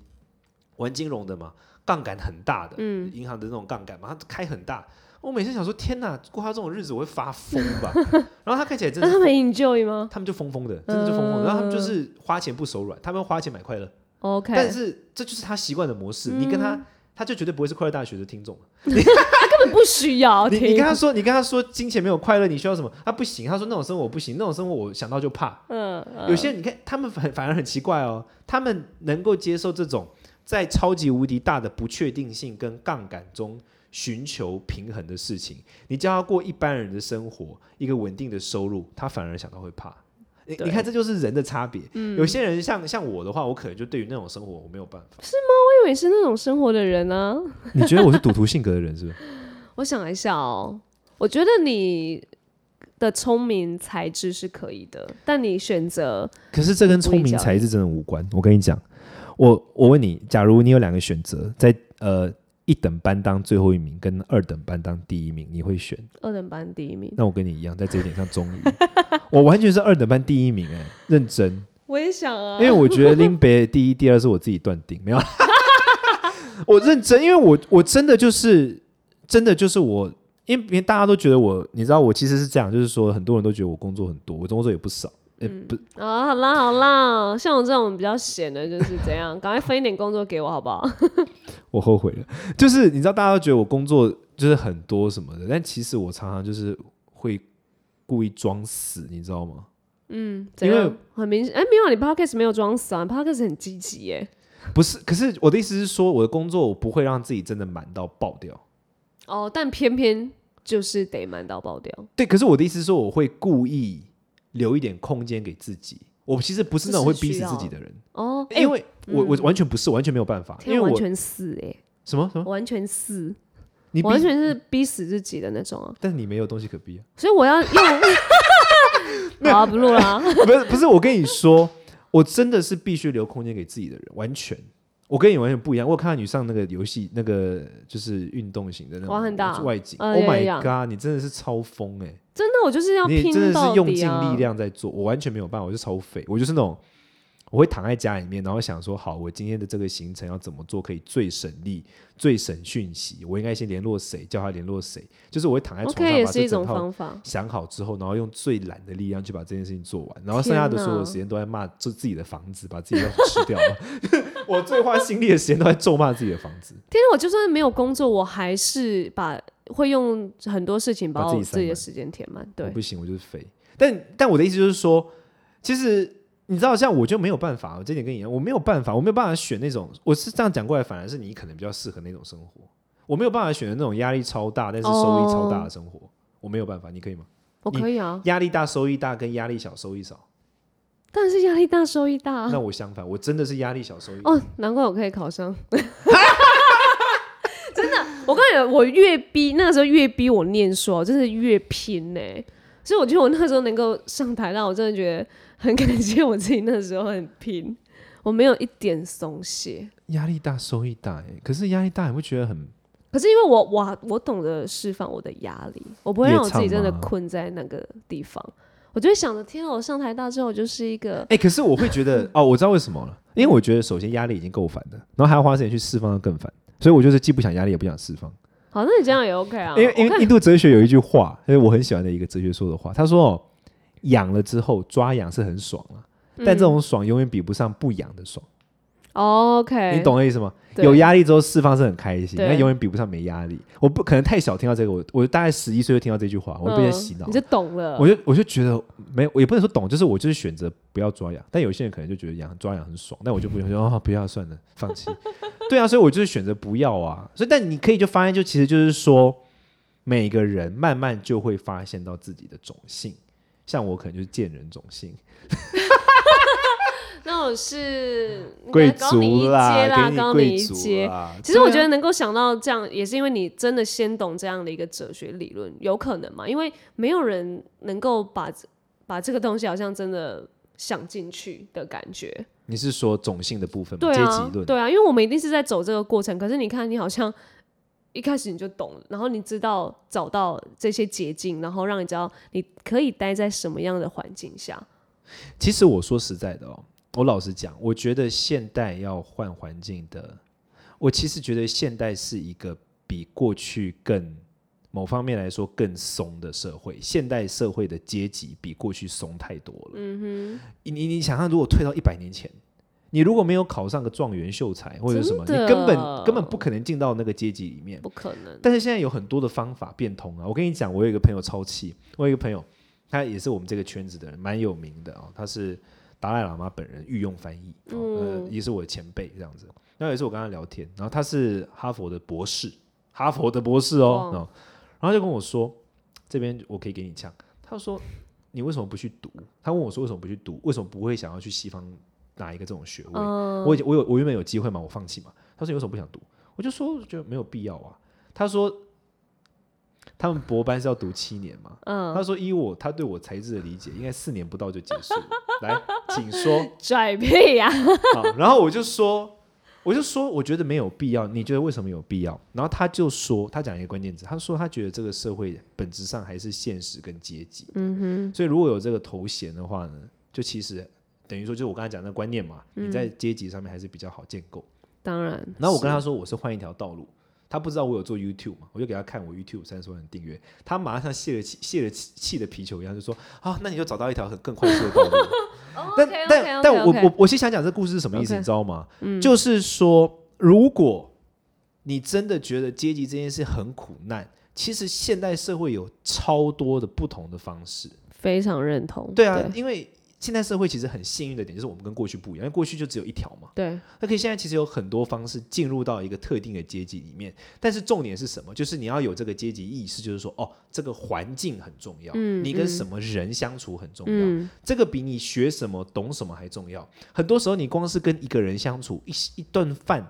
玩金融的嘛，杠杆很大的，嗯，银行的那种杠杆嘛，他开很大。我每次想说，天哪，过他这种日子我会发疯吧？[laughs] 然后他看起来真的，他们 enjoy 吗？他们就疯疯的，真的就疯疯。然后他们就是花钱不手软，他们花钱买快乐。OK，但是这就是他习惯的模式。你跟他。他就绝对不会是快乐大学的听众 [laughs] 他根本不需要。你你跟他说，你跟他说金钱没有快乐，你需要什么？他不行，他说那种生活我不行，那种生活我想到就怕。嗯，有些人你看，他们反反而很奇怪哦，他们能够接受这种在超级无敌大的不确定性跟杠杆中寻求平衡的事情。你叫他过一般人的生活，一个稳定的收入，他反而想到会怕。你你看，这就是人的差别。嗯有些人像像我的话，我可能就对于那种生活我没有办法。是吗？我以为是那种生活的人呢。你觉得我是赌徒性格的人是不是？[laughs] 我想一下哦，我觉得你的聪明才智是可以的，但你选择……可是这跟聪明才智真的无关。我跟你讲，我我问你，假如你有两个选择，在呃。一等班当最后一名，跟二等班当第一名，你会选二等班第一名？那我跟你一样，在这一点上，终 [laughs] 于我完全是二等班第一名，哎，认真。我也想啊，因为我觉得林北第一、第二是我自己断定，没有。[laughs] 我认真，因为我我真的就是真的就是我，因为大家都觉得我，你知道，我其实是这样，就是说很多人都觉得我工作很多，我工作也不少。嗯，不啊，好啦好啦，像我这种比较闲的，就是怎样，[laughs] 赶快分一点工作给我，好不好？我后悔了，就是你知道，大家都觉得我工作就是很多什么的，但其实我常常就是会故意装死，你知道吗？嗯，因为很明显，哎，没有，你 podcast 没有装死啊，podcast 很积极耶。不是，可是我的意思是说，我的工作我不会让自己真的满到爆掉。哦，但偏偏就是得满到爆掉。对，可是我的意思是说，我会故意。留一点空间给自己，我其实不是那种会逼死自己的人哦，因为我我完全不是，完全没有办法，因为完全是哎，什么什么？完全是，你完全是逼死自己的那种啊，但是你没有东西可逼啊，所以我要用，[laughs] 好不录了，不是不是，我跟你说，我真的是必须留空间给自己的人，完全。我跟你完全不一样，我看到你上那个游戏，那个就是运动型的那种外景，Oh my god！你真的是超疯哎！真的，我就是要拼真的是用尽力量在做，我完全没有办法，我是超废，我就是那种我会躺在家里面，然后想说，好，我今天的这个行程要怎么做可以最省力、最省讯息？我应该先联络谁，叫他联络谁？就是我会躺在床上把这整套方法。想好之后，然后用最懒的力量去把这件事情做完，然后剩下的所有时间都在骂自自己的房子，把自己都吃掉了。[laughs] 我最花心力的时间都在咒骂自己的房子。天哪，我就算没有工作，我还是把会用很多事情把我自己自己的时间填满。对，不行，我就是废。但但我的意思就是说，其实你知道，像我就没有办法，我这点跟你一样，我没有办法，我没有办法选那种。我是这样讲过来，反而是你可能比较适合那种生活。我没有办法选择那种压力超大，但是收益超大的生活。我没有办法，你可以吗？我可以啊，压力大，收益大，跟压力小，收益少。但是压力大，收益大啊。那我相反，我真的是压力小，收益哦，难怪我可以考上。[laughs] 真的，我告诉你，我越逼那个时候越逼我念书，我真是越拼呢、所以我觉得我那个时候能够上台，让我真的觉得很感谢我自己那时候很拼，我没有一点松懈。压力大，收益大。哎，可是压力大，你会觉得很可是因为我我我懂得释放我的压力，我不会让我自己真的困在那个地方。我就会想着，天啊，我上台大之后，我就是一个哎、可是我会觉得 [laughs] 哦，我知道为什么了，因为我觉得首先压力已经够烦的，然后还要花时间去释放，更烦。所以我就是既不想压力，也不想释放。好，那你这样也 OK 啊。因为因为印度哲学有一句话，就是我很喜欢的一个哲学说的话，他说哦，痒了之后抓痒是很爽啊，但这种爽永远比不上不痒的爽。嗯 OK，你懂我意思吗？有压力之后释放是很开心，对但永远比不上没压力。我不可能太小听到这个，我我大概十一岁就听到这句话，我被人洗脑嗯你。就懂了。我就我就觉得没有，我也不能说懂，就是我就是选择不要抓痒，但有些人可能就觉得痒抓痒很爽，但我就不用说 [laughs] 哦不要算了，放弃。[laughs] 对啊，所以我就是选择不要啊。所以但你可以就发现，就其实就是说，每个人慢慢就会发现到自己的种性，像我可能就是贱人种性，[laughs] 那我是贵高你一族啦，阶啦，高你贵族一阶。啦。其实我觉得能够想到这样，也是因为你真的先懂这样的一个哲学理论，有可能嘛？因为没有人能够把这把这个东西好像真的想进去的感觉。你是说种姓的部分吗？阶对啊级，论。对啊，因为我们一定是在走这个过程。可是你看，你好像一开始你就懂了，然后你知道找到这些捷径，然后让你知道你可以待在什么样的环境下。其实我说实在的哦，我老实讲，我觉得现代要换环境的，我其实觉得现代是一个比过去更某方面来说更松的社会。现代社会的阶级比过去松太多了。嗯哼，你你你想象，如果退到一百年前，你如果没有考上个状元秀才或者什么，你根本根本不可能进到那个阶级里面。不可能，但是现在有很多的方法变通啊！我跟你讲，我有一个朋友超气，我有一个朋友，他也是我们这个圈子的人，蛮有名的哦。他是达赖喇嘛本人御用翻译，也是我的前辈这样子。然后有一次我跟他聊天，然后他是哈佛的博士，哈佛的博士哦，哦然后就跟我说，这边我可以给你讲。他说你为什么不去读？他问我说为什么不去读？为什么不会想要去西方拿一个这种学位？嗯，我我有我原本有机会嘛，我放弃嘛。他说你为什么不想读？我就说我觉得没有必要啊。他说他们博班是要读七年嘛。嗯，他说依我他对我才智的理解，应该四年不到就结束了。来，请说。[laughs] 拽屁呀！好，然后我就说，我就说，我觉得没有必要。你觉得为什么有必要？然后他就说，他讲一个关键字，他说他觉得这个社会本质上还是现实跟阶级。嗯哼。所以如果有这个头衔的话呢，就其实等于说，就是我刚才讲的观念嘛，你在阶级上面还是比较好建构。当然，然后我跟他说我是换一条道路，他不知道我有做 YouTube 嘛，我就给他看我 YouTube 三十万人订阅，他马上像泄了气泄了气气的皮球一样，就说啊，那你就找到一条很更快速的道路。[laughs] 但但但我我我先想讲这故事是什么意思你知道吗？就是说，如果你真的觉得阶级这件事很苦难，其实现代社会有超多的不同的方式。非常认同。对啊，因为现代社会其实很幸运的点就是我们跟过去不一样，因为过去就只有一条嘛。对，那可以现在其实有很多方式进入到一个特定的阶级里面，但是重点是什么？就是你要有这个阶级意识，就是说，哦，这个环境很重要，嗯你跟嗯什么人相处很重要，嗯，这个比你学什么、懂什么还重要。很多时候，你光是跟一个人相处，一一顿饭，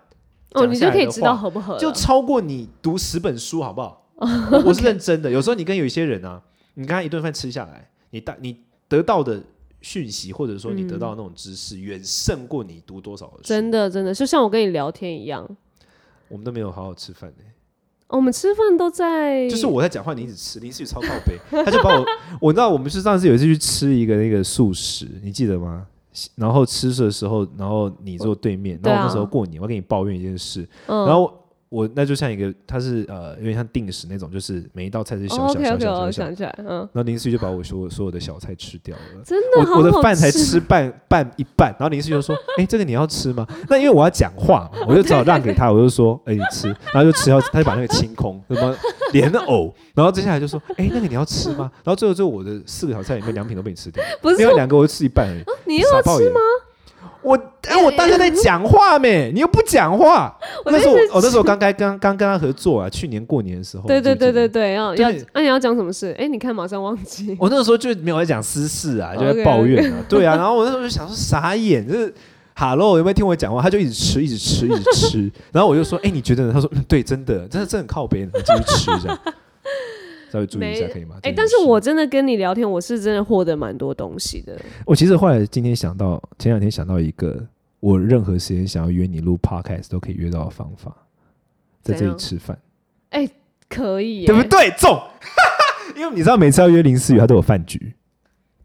哦，你就可以知道合不合，就超过你读十本书，好不好？我我是认真的。有时候你跟有一些人啊，你跟他一顿饭吃下来，你大你得到的讯息，或者说你得到那种知识，远胜过你读多少的书。真的真的，就像我跟你聊天一样，我们都没有好好吃饭呢、我们吃饭都在，就是我在讲话，你一直吃，你一直超靠背，[laughs] 他就把我，我知道我们是上次有一次去吃一个那个素食，你记得吗？然后吃的时候，然后你坐对面，然后那时候过年，我跟你抱怨一件事，嗯，然后我那就像一个，它是呃有点像定时那种，就是每一道菜是小小小小小小，想起来，嗯，然后林思雨就把我所有所有的小菜吃掉了。真的好我我的饭才吃吃半半一半，然后林思雨就说：“哎、这个你要吃吗？”那因为我要讲话嘛，我就只好让给他，我就说：“哎、你吃。”然后就吃掉，他就把那个清空，什么莲藕，然后接下来就说：“哎、那个你要吃吗？”然后最后最后我的四个小菜里面两品都被你吃掉，不是另外两个我就吃一半而已。你又要吃傻爆眼？我哎、我当下在讲话没，你又不讲话。[laughs] 我那时候我、哦、那时候刚该刚刚跟他合作啊，去年过年的时候。对对对对对，要对要，那你要讲什么事？哎，你看马上忘记，[laughs] 我那个时候就没有在讲私事啊，就在抱怨啊，对啊，然后我那时候就想说傻眼，就是哈喽，有没有听我讲话？他就一直吃，一直吃，一直吃，[laughs] 然后我就说，哎、你觉得呢？他说，嗯，对，真的，真的，真的很靠边，你继续吃这样，稍微注意一下可以吗？哎，但是我真的跟你聊天，我是真的获得蛮多东西的。我其实后来今天想到，前两天想到一个，我任何时间想要约你录 podcast 都可以约到的方法，在这里吃饭，可以耶，对不对？中。[laughs] 因为你知道，每次要约林思雨，他都有饭局，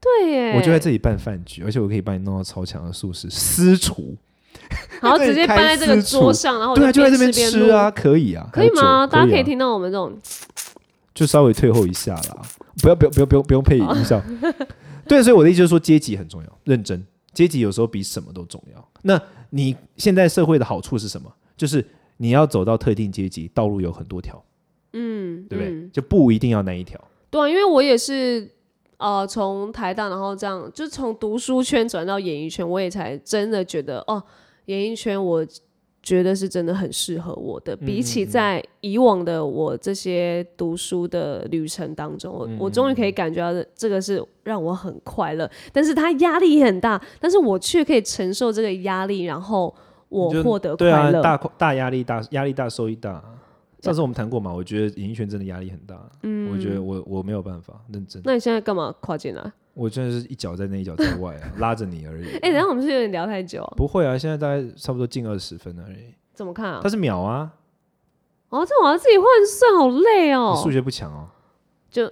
对耶，我就在这里办饭局，而且我可以帮你弄到超强的素食私厨，[laughs] 然后直接搬在这个桌上，[laughs] 然后我对啊，就在这边边吃啊，，可以啊，可以吗？大家可以听到我们这种就稍微退后一下啦，不要不要不要不用不用配音效。[laughs] 对，所以我的意思就是说，阶级很重要，认真，阶级有时候比什么都重要。那你现在社会的好处是什么？就是你要走到特定阶级，道路有很多条，嗯，对不对？嗯就不一定要那一条。对啊，因为我也是呃从台大，然后这样就从读书圈转到演艺圈，我也才真的觉得哦，演艺圈我觉得是真的很适合我的。比起在以往的我这些读书的旅程当中，我我终于可以感觉到这个是让我很快乐，但是它压力也很大，但是我却可以承受这个压力，然后我获得对啊快，乐。大大压力大，压力大，收益大。上次我们谈过嘛，我觉得演艺圈真的压力很大。嗯，我觉得我我没有办法认真，那你现在干嘛跨进来？我真的是一脚在内，一脚在外啊，[laughs] 拉着你而已。哎、等一下我们是不是有点聊太久啊？不会啊，现在大概差不多近二十分而已。怎么看啊它？是秒啊，哦，这我要自己换算，好累哦。你数学不强哦。就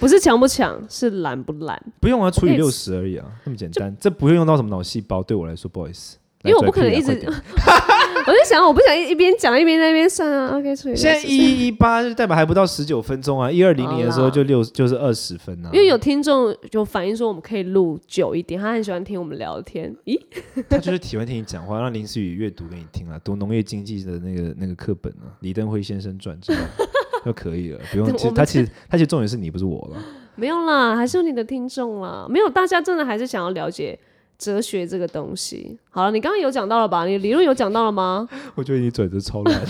不是强不强，是懒不懒。不用啊，除以六十而已啊，那么简单。这不用用到什么脑细胞，对我来说不好意思。因为我不可能一直 [laughs] 我就想，我不想一一边讲一边在那边算啊。OK，所以现在一一一八就代表还不到十九分钟啊，一二零零的时候就六就是二十分啊。因为有听众就反映说，我们可以录久一点，他很喜欢听我们聊天。咦，[laughs] 他就是喜欢听你讲话，让林思雨阅读给你听啊，读农业经济的那个那个课本啊，李登辉先生传之类就可以了，不用。[laughs] 其实他其实他其实重点是你，不是我了。没有啦，还是有你的听众啦。没有，大家真的还是想要了解哲学这个东西。好了，你刚刚有讲到了吧？你理论有讲到了吗？[laughs] 我觉得你嘴子超烂，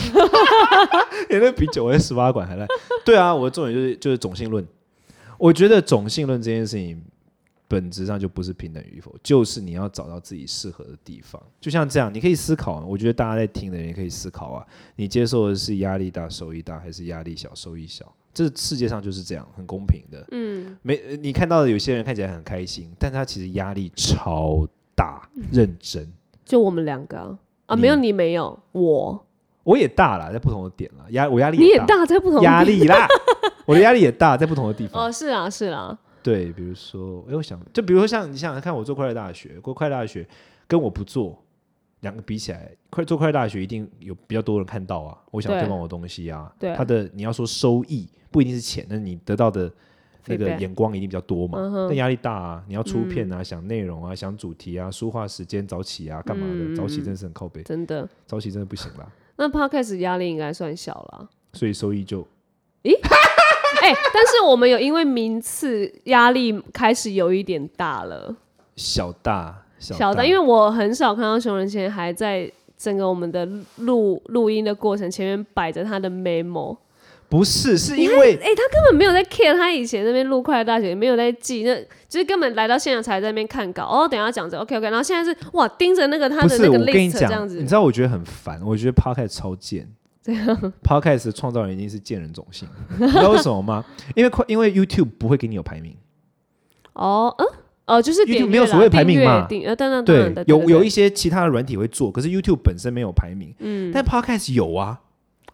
[laughs] 你那比九 S 十八管还烂。对啊，我的重点就是就是种姓论。我觉得种姓论这件事情本质上就不是平等与否，就是你要找到自己适合的地方。就像这样，你可以思考，我觉得大家在听的人也可以思考啊，你接受的是压力大收益大，还是压力小收益小？这世界上就是这样，很公平的。嗯，没，呃你看到的有些人看起来很开心，但他其实压力超大，认真。就我们两个啊，啊没有你没有我，我也大了，在不同的点了，压我压力你也大，在不同压地力啦，[laughs] 我的压力也大，在不同的地方。哦，是啊是啊，对，比如说，哎，我想，就比如说像你想想看，我做快乐大学，过快乐大学跟我不做，两个比起来，快做快乐大学一定有比较多人看到啊，我想对。推广我的东西啊，对。它的你要说收益不一定是钱，那你得到的那个眼光一定比较多嘛，嗯哼。那压力大啊，你要出片啊，想内容啊，想主题啊，书画时间早起啊，干嘛的？嗯早起真的是很靠背，真的。早起真的不行啦，那 podcast 压力应该算小了。所以收益就咦？[laughs] 哎、但是我们有因为名次压力开始有一点大了，小大小小的，因为我很少看到熊仁谦还在整个我们的录录音的过程前面摆着他的 memo，不是是因为哎、他根本没有在 care 他以前那边录快乐大学，没有在记，那就是根本来到现场才在那边看稿，哦，等一下讲着 OK OK，然后现在是哇盯着那个他的那个我跟你 list 这讲，样子。你知，道我觉得很烦，我觉得 podcast 超贱。这样 podcast 的创造人一定是贱人种姓，你知道为什么吗？因为快因为 YouTube 不会给你有排名，哦，嗯。哦，就是 YouTube 没有所谓排名嘛订呃，当然当对然的，，有有一一些其他的软体会做，可是 YouTube 本身没有排名，嗯但 podcast 有啊。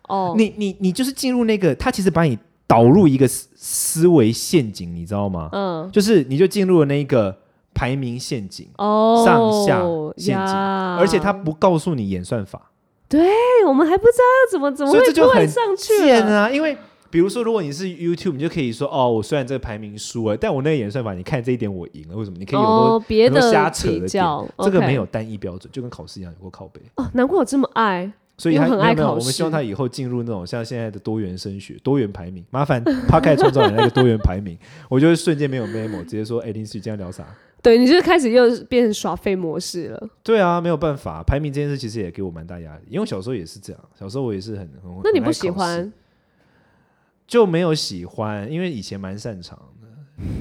哦，你你你就是进入那个，他其实把你导入一个思思维陷阱，你知道吗？嗯就是你就进入了那个排名陷阱，哦，上下陷阱而且它不告诉你演算法，对我们还不知道要怎么怎么所以会突然这就很上去。贱啊！因为比如说，如果你是 YouTube，你就可以说哦，我虽然这个排名输了，但我那个演算法，你看这一点我赢了，为什么？你可以有很多哦，别的瞎扯的点这个没有单一标准，就跟考试一样，有过靠背。哦，难怪我这么爱。所以因为很他没有没有，我们希望他以后进入那种像现在的多元升学、多元排名。麻烦 p 开创造人那个多元排名，[laughs] 我就会瞬间没有 memo，直接说：“哎，林思雨今天聊啥对，你就开始又变成耍废模式了。？”对啊，没有办法，排名这件事其实也给我蛮大压力，因为我小时候也是这样，小时候我也是很很。那你不喜欢？就没有喜欢，因为以前蛮擅长的，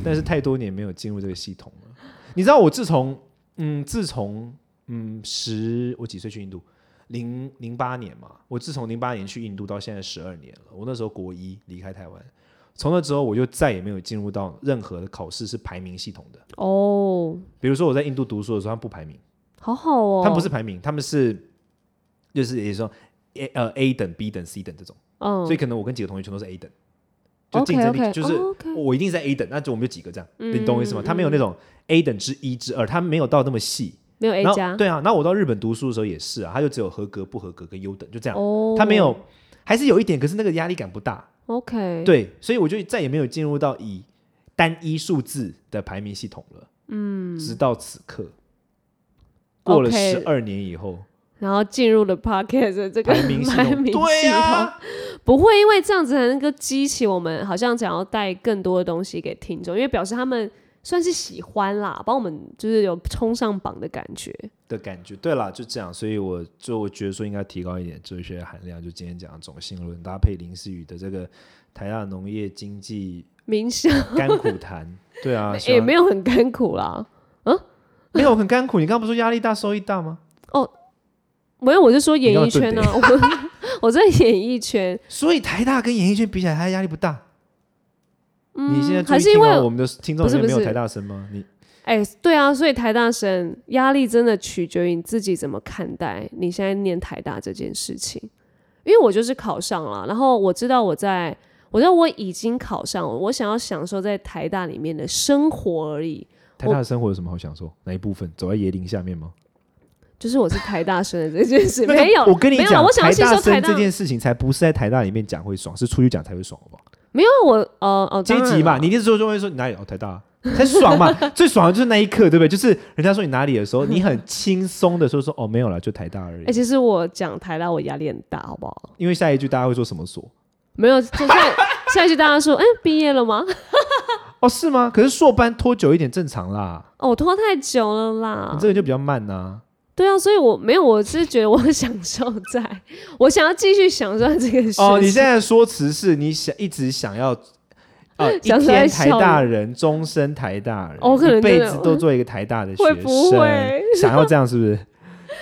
但是太多年没有进入这个系统了。你知道我自从嗯，自从嗯十，我几岁去印度？零零八年嘛，我自从零八年去印度到现在十二年了。我那时候国一离开台湾，从那之后我就再也没有进入到任何的考试是排名系统的。哦，比如说我在印度读书的时候，他不排名，好好哦。他们不是排名，他们是就是也是说 A 呃 A 等、B 等、C 等这种。嗯，所以可能我跟几个同学全都是 A 等，就竞争力就是我一定是 A 等，那就我们就几个这样，嗯你懂我意思吗？他没有那种 A 等之一之二，他没有到那么细。没有 A 加。对啊，那我到日本读书的时候也是啊，他就只有合格、不合格跟优等，就这样，哦，他没有，还是有一点，可是那个压力感不大。OK。，对，所以我就再也没有进入到以单一数字的排名系统了。嗯，直到此刻，过了十二年以后，然后进入了 Podcast 的这个排名系统，对啊，不会因为这样子才能够激起我们好像想要带更多的东西给听众，因为表示他们算是喜欢啦，帮我们就是有冲上榜的感觉。的感觉。对啦，就这样，所以我就我觉得说应该提高一点哲学含量。就今天讲的种姓论，搭配林思雨的这个台大农业经济冥想甘苦谈，对啊，也、望没有很甘苦啦，嗯没有很甘苦。你刚刚不是说压力大、收益大吗？哦没有，我是说演艺圈你啊，我我在演艺圈，所以台大跟演艺圈比起来，它压力不大。嗯，你现在注还是因为我们的听众里面不是没有台大生吗？你哎、对啊，所以台大生压力真的取决于你自己怎么看待你现在念台大这件事情。因为我就是考上了，然后我知道我在，我知道我已经考上了，我想要享受在台大里面的生活而已。台大的生活有什么好享受？哪一部分？走在椰林下面吗？就是我是台大生的这件事，那个没有，我跟你讲，我想要台大台大生这件事情才不是在台大里面讲会爽，是出去讲才会爽，好不好？没有我呃哦阶级嘛，你一定说就会说你哪里哦台大啊、才爽嘛，最爽的就是那一刻，对不对？就是人家说你哪里的时候，你很轻松的说说哦没有了，就台大而已哎、。其实我讲台大我压力很大，好不好？因为下一句大家会说什么所？没有，就下下一句大家说，哎、毕业了吗？[laughs] 哦是吗？可是硕班拖久一点正常啦，哦，我拖太久了啦你。这个就比较慢呐、对啊，所以我没有，我是觉得我享受在，我想要继续享受这个事。哦，你现在说辞是你想一直想要。呃，[laughs] 一天台大人，终身台大人，哦可能一辈子都做一个台大的学生，会不会 [laughs] 想要这样是不是？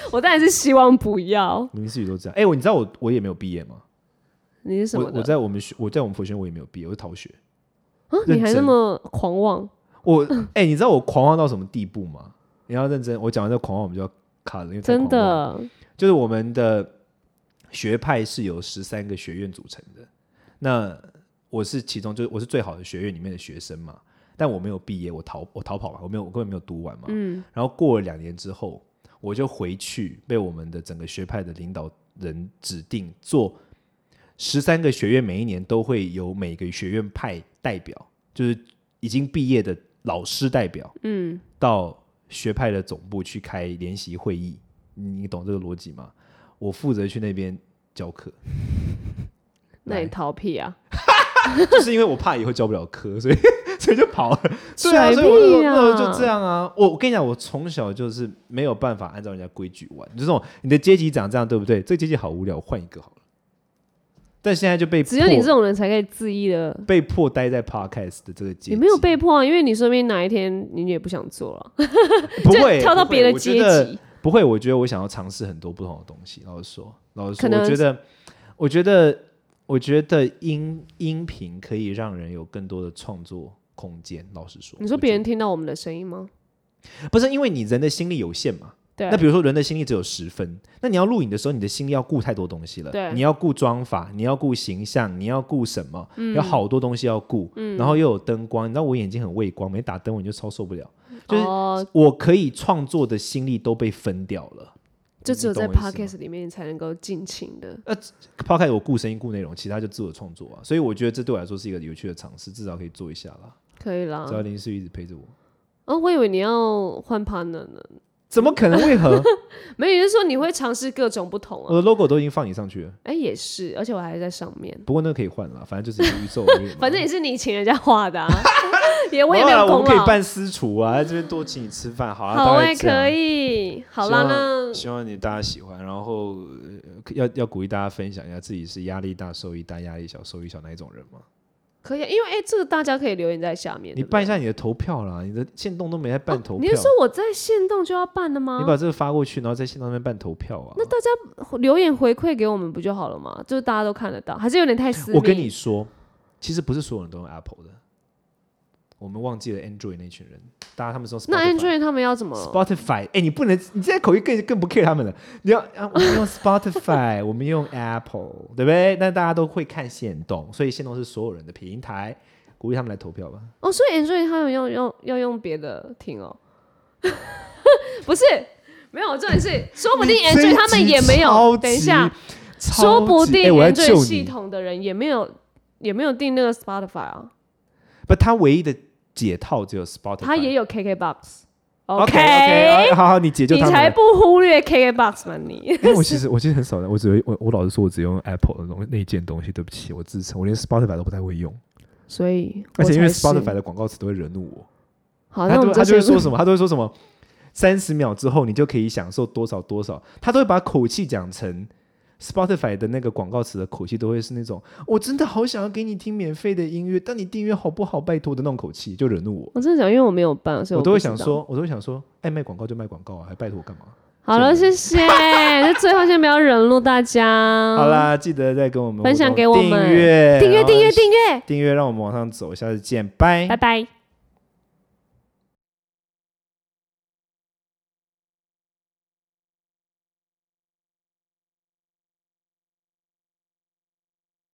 我当然是希望不要。林思雨都这样。哎、我你知道我我也没有毕业吗？你是什么？我我在我们学我在我们佛学院我也没有毕业，我是逃学。啊，你还那么狂妄？我哎、你知道我狂妄到什么地步吗？你要认真，我讲完这个狂妄，我们就要卡了，因为真的？就是我们的学派是由十三个学院组成的。那我是其中，就是我是最好的学院里面的学生嘛，但我没有毕业，我逃我逃跑嘛，我没有我根本没有读完嘛。嗯，然后过了两年之后，我就回去被我们的整个学派的领导人指定做十三个学院，每一年都会有每个学院派代表，就是已经毕业的老师代表，嗯，到学派的总部去开联席会议。你你懂这个逻辑吗？我负责去那边教课，[laughs] 那你逃避啊？[laughs] 就是因为我怕以后教不了课，所以 [laughs] 所以就跑了。对啊，所以就这样啊。我我跟你讲，我从小就是没有办法按照人家规矩玩，就这种你的阶级长这样，对不对？这个阶级好无聊，我换一个好了。但现在就被只有你这种人才可以恣意的。被迫待在 podcast 的这个阶级，你没有被迫啊，因为你说不定哪一天你也不想做了，[laughs] 不会就跳到别的阶级。不会，我觉得我想要尝试很多不同的东西。老实说，老实说，我觉得，我觉得，我觉得音音频可以让人有更多的创作空间。老实说，你说别人听到我们的声音吗？不是因为你人的心力有限嘛？对，那比如说人的心力只有十分，那你要录影的时候，你的心力要顾太多东西了。对你要顾妆法，你要顾形象，你要顾什么？嗯有好多东西要顾，嗯然后又有灯光。你知道我眼睛很畏光，没打灯我就超受不了。就是哦，我可以创作的心力都被分掉了。就只有在 podcast 里面你才能够尽情的。抛开我顾声音顾内容，其他就自我创作啊。所以我觉得这对我来说是一个有趣的尝试，至少可以做一下啦。可以啦只，要林思雨一直陪着我，哦，我以为你要换 partner 呢，怎么可能？为何 [laughs] 没有，就是说你会尝试各种不同啊。我的 logo 都已经放你上去了？哎，也是，而且我还在上面，不过那个可以换了，反正就是宇宙而已。反正也是你请人家画的、啊，[laughs] 也我也没好啦我们可以。办私厨啊，在这边多请你吃饭，好啊，好哎、大概这样可以，好啦，希望那希望你大家喜欢，然后、呃要要鼓励大家分享一下自己是压力大、收益大、压力小、收益小哪一种人吗？可以啊，因为哎、这个大家可以留言在下面。你办一下你的投票啦，你的线动都没在办投票，你是说我在线动就要办的吗？你把这个发过去，然后在线动那边办投票啊。那大家留言回馈给我们不就好了吗？就是大家都看得到，还是有点太私密。我跟你说，其实不是所有人都用 Apple 的，我们忘记了 Android 那群人，他们说那 Android 他们要怎么？Spotify，哎、你不能，你现在口音更更不 care 他们了。你要啊，我们用 Spotify，[laughs] 我们用 Apple，对不对？但大家都会看线动，所以线动是所有人的平台，鼓励他们来投票吧。哦，所以 Android 他们要用要用别的听哦，[laughs] 不是没有，重点是说不定 Android 他们也没有。等一下，，说不定 Android 系。统的人也没有也没有订那个 Spotify 啊，不，他唯一的解套只有 Spotify，他也有 KKBox。OK OK，好好，你解救他。你才不忽略 KKBox 吗你？因为我其实我其实很少的，我只会我我老实说，我只用 Apple 的东那件东西。对不起，我自称我连 Spotify 都不太会用，所以而且因为 Spotify 的广告词都会惹怒我。好，他都他那我们这些就会说什么？他都会说什么？三十秒之后你就可以享受多少多少，他都会把口气讲成 Spotify 的那个广告词的口气都会是那种我真的好想要给你听免费的音乐，但你订阅好不好？拜托的那种口气，就惹怒我。我真的想，因为我没有办，所以我都。会想说，我都会想说，爱卖广告就卖广告啊，还拜托我干嘛？好了，谢谢。那最后先不要惹怒大家。好，啦，记得再跟我们分享给我们订阅，订阅，订阅，订阅，订阅，让我们往上走。下次见，拜拜拜。